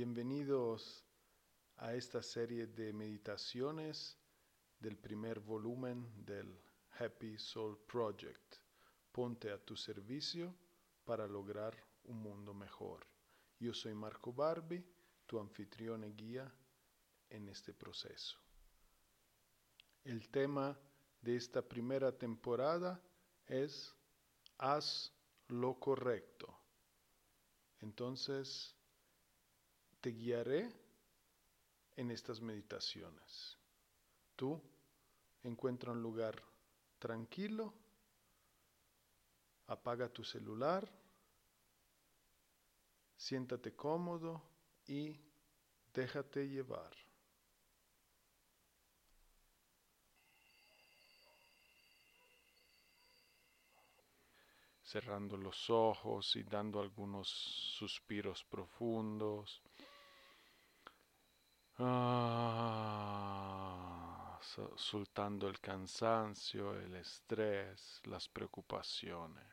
Bienvenidos a esta serie de meditaciones del primer volumen del Happy Soul Project. Ponte a tu servicio para lograr un mundo mejor. Yo soy Marco Barbi, tu anfitrión y guía en este proceso. El tema de esta primera temporada es Haz lo correcto. Entonces, te guiaré en estas meditaciones. Tú encuentra un lugar tranquilo, apaga tu celular, siéntate cómodo y déjate llevar. Cerrando los ojos y dando algunos suspiros profundos. Ah, soltando el cansancio, el estrés, las preocupaciones.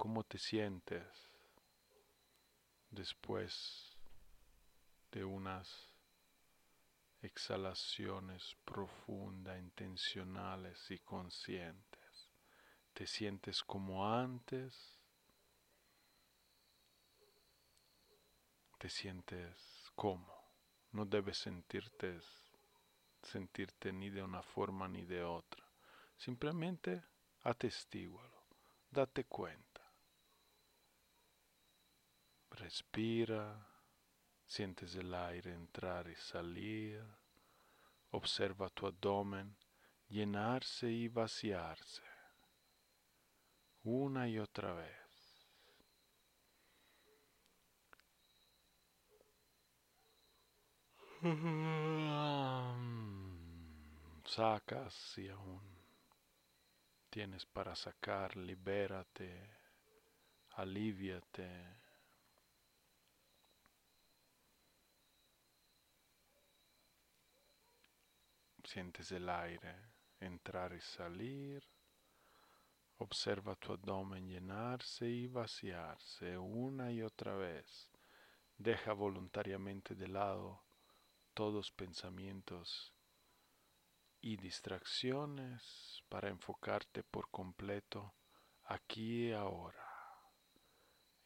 ¿Cómo te sientes después de unas exhalaciones profundas, intencionales y conscientes? ¿Te sientes como antes? ¿Te sientes como? No debes sentirte, sentirte ni de una forma ni de otra. Simplemente atestígualo, date cuenta. Respira, sientes el aire entrar y salir, observa tu abdomen llenarse y vaciarse una y otra vez. Sacas si aún tienes para sacar, libérate, aliviate. Sientes el aire entrar y salir. Observa tu abdomen llenarse y vaciarse una y otra vez. Deja voluntariamente de lado todos pensamientos y distracciones para enfocarte por completo aquí y ahora,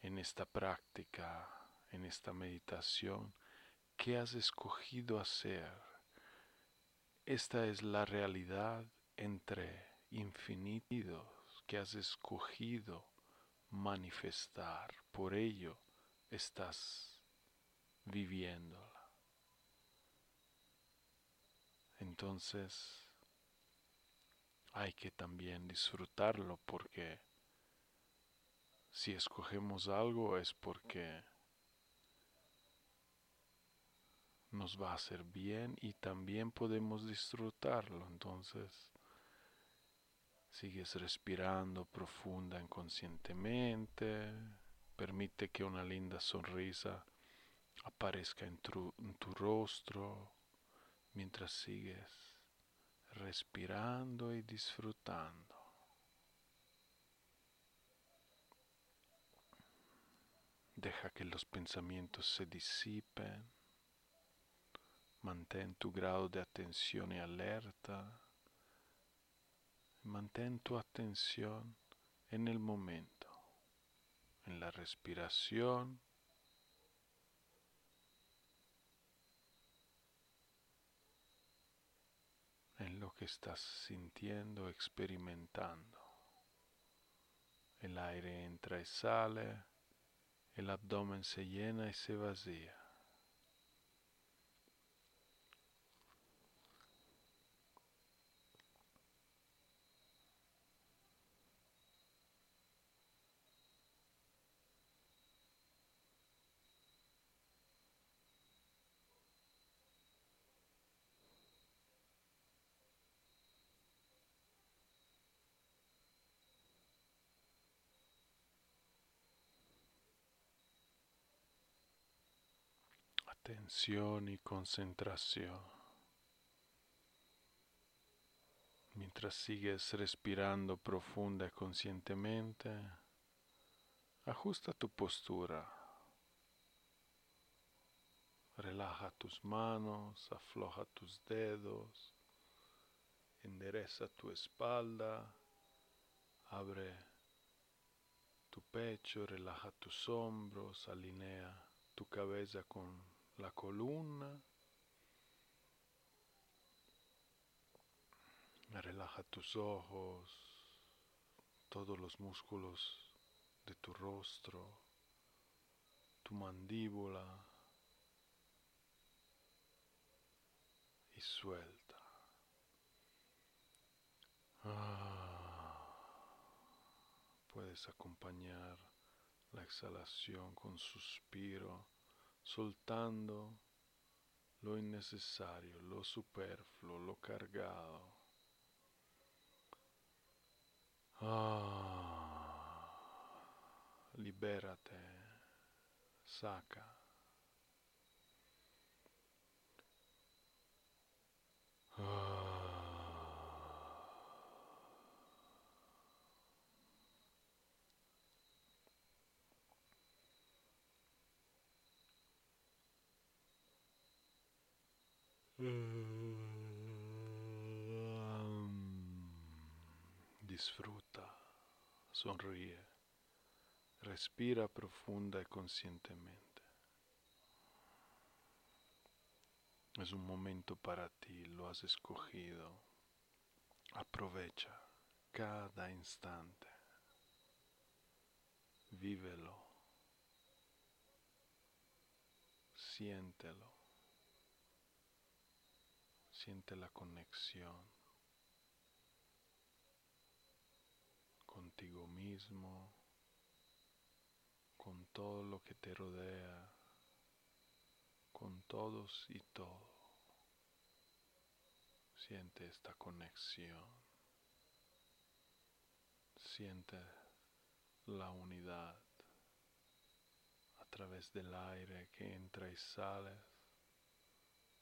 en esta práctica, en esta meditación que has escogido hacer esta es la realidad entre infinitos que has escogido manifestar. Por ello estás viviéndola. Entonces hay que también disfrutarlo porque si escogemos algo es porque nos va a hacer bien y también podemos disfrutarlo. Entonces, sigues respirando profunda inconscientemente, permite que una linda sonrisa aparezca en tu, en tu rostro mientras sigues respirando y disfrutando. Deja que los pensamientos se disipen. Mantén tu grado de atención y alerta. Mantén tu atención en el momento, en la respiración. que estás sintiendo, experimentando. El aire entra y sale, el abdomen se llena y se vacía. Atención y concentración. Mientras sigues respirando profunda y conscientemente, ajusta tu postura. Relaja tus manos, afloja tus dedos, endereza tu espalda, abre tu pecho, relaja tus hombros, alinea tu cabeza con la columna. Relaja tus ojos, todos los músculos de tu rostro, tu mandíbula y suelta. Ah, puedes acompañar la exhalación con suspiro soltando lo innecesario, lo superfluo, lo cargado. Ah, libérate, saca. Ah. Disfruta, sonríe, respira profunda y conscientemente. Es un momento para ti, lo has escogido. Aprovecha cada instante. Vívelo. Siéntelo. Siente la conexión contigo mismo, con todo lo que te rodea, con todos y todo. Siente esta conexión. Siente la unidad a través del aire que entra y sale.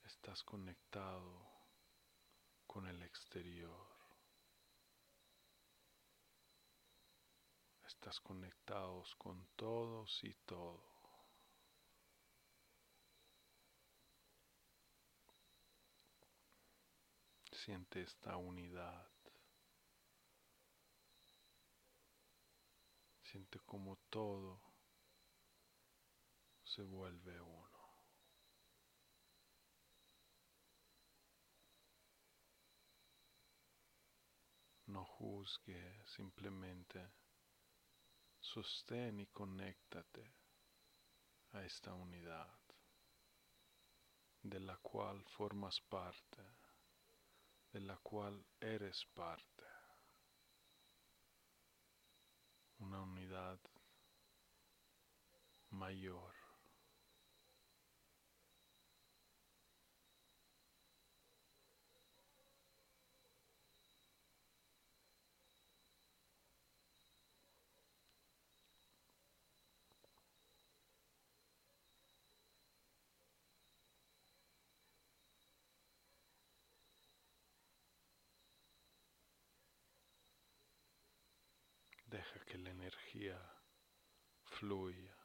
Estás conectado con el exterior. Estás conectados con todos y todo. Siente esta unidad. Siente como todo se vuelve uno. No juzgue, simplemente sostén y conéctate a esta unidad de la cual formas parte, de la cual eres parte. Una unidad mayor. Deja que la energía fluya.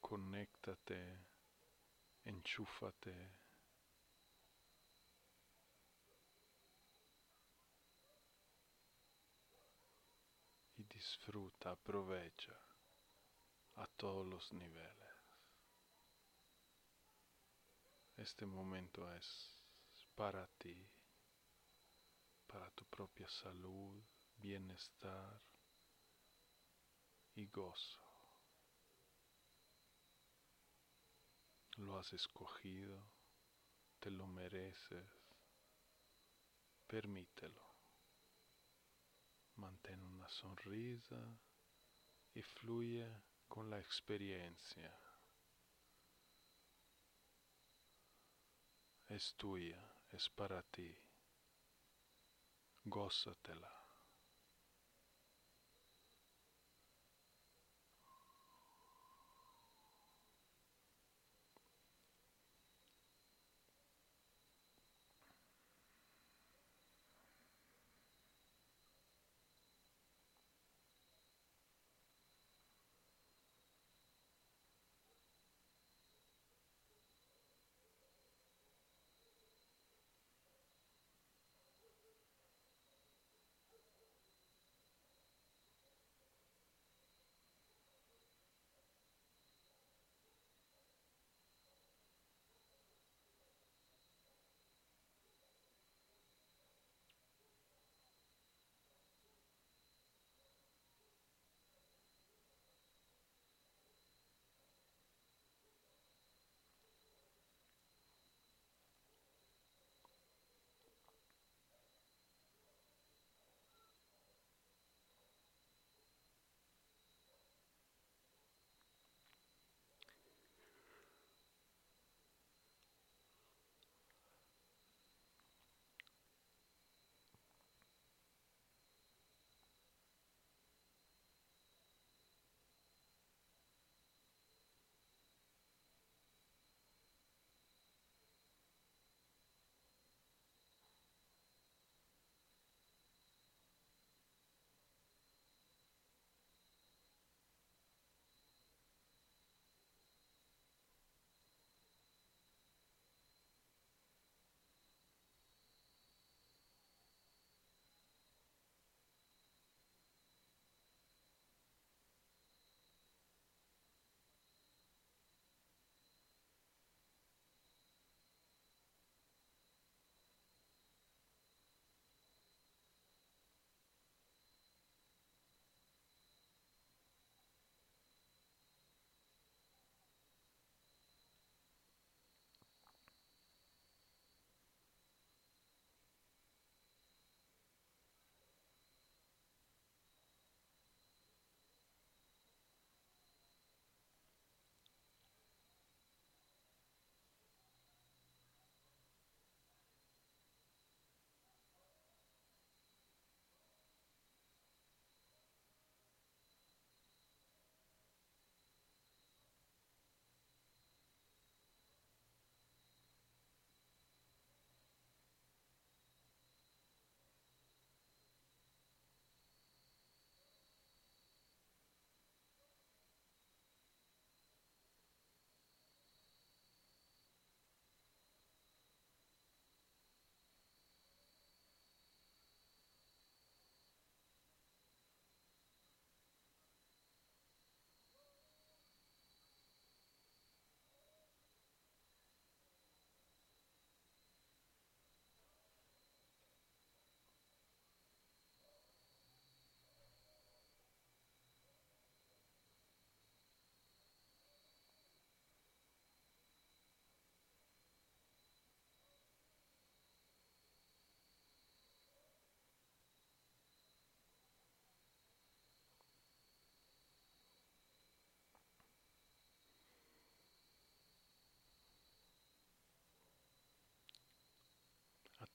Conéctate, enchúfate. Y disfruta, aprovecha a todos los niveles Este momento es para ti, para tu propia salud, bienestar y gozo. Lo has escogido, te lo mereces, permítelo. Mantén una sonrisa y fluye con la experiencia. Es tuya, es para ti. gózatela.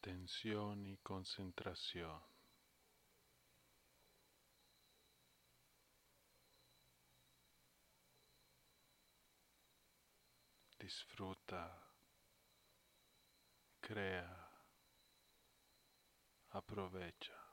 Atención y concentración. Disfruta, crea, aprovecha.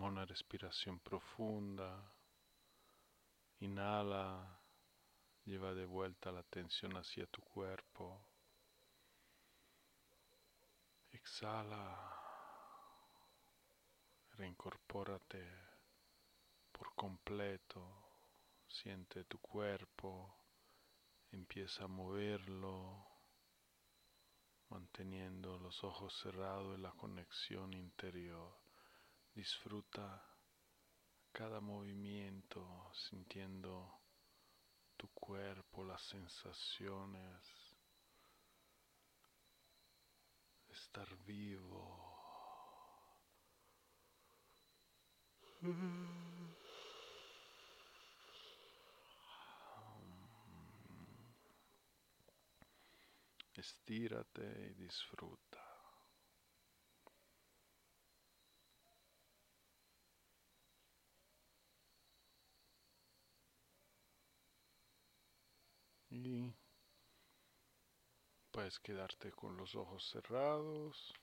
Toma una respiración profunda. Inhala. Lleva de vuelta la atención hacia tu cuerpo. Exhala. Reincorpórate por completo. Siente tu cuerpo. Empieza a moverlo manteniendo los ojos cerrados y la conexión interior. Disfruta cada movimiento, sintiendo tu cuerpo, las sensaciones, estar vivo. Estírate y disfruta. Y puedes quedarte con los ojos cerrados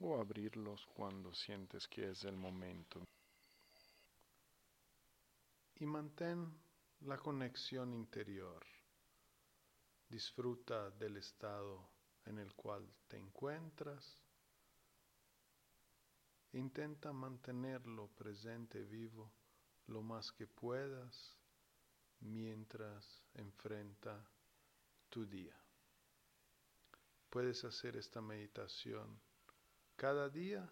o abrirlos cuando sientes que es el momento. Y mantén la conexión interior. Disfruta del estado en el cual te encuentras. Intenta mantenerlo presente vivo lo más que puedas mientras enfrenta tu día. Puedes hacer esta meditación cada día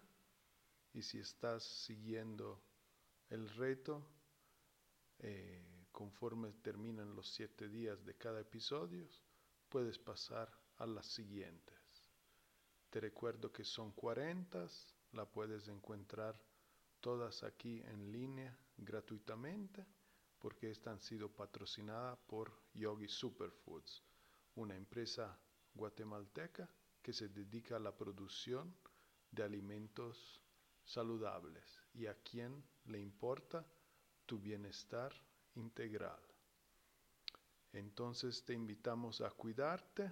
y si estás siguiendo el reto, eh, conforme terminan los siete días de cada episodio, puedes pasar a las siguientes. Te recuerdo que son 40, la puedes encontrar todas aquí en línea gratuitamente porque estas han sido patrocinadas por Yogi Superfoods, una empresa guatemalteca que se dedica a la producción de alimentos saludables y a quien le importa tu bienestar integral. Entonces te invitamos a cuidarte,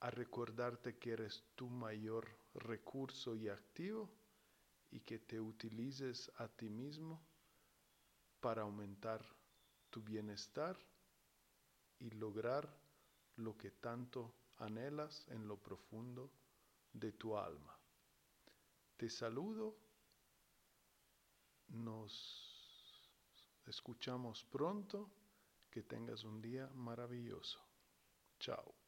a recordarte que eres tu mayor recurso y activo y que te utilices a ti mismo para aumentar tu bienestar y lograr lo que tanto anhelas en lo profundo de tu alma. Te saludo, nos escuchamos pronto, que tengas un día maravilloso. Chao.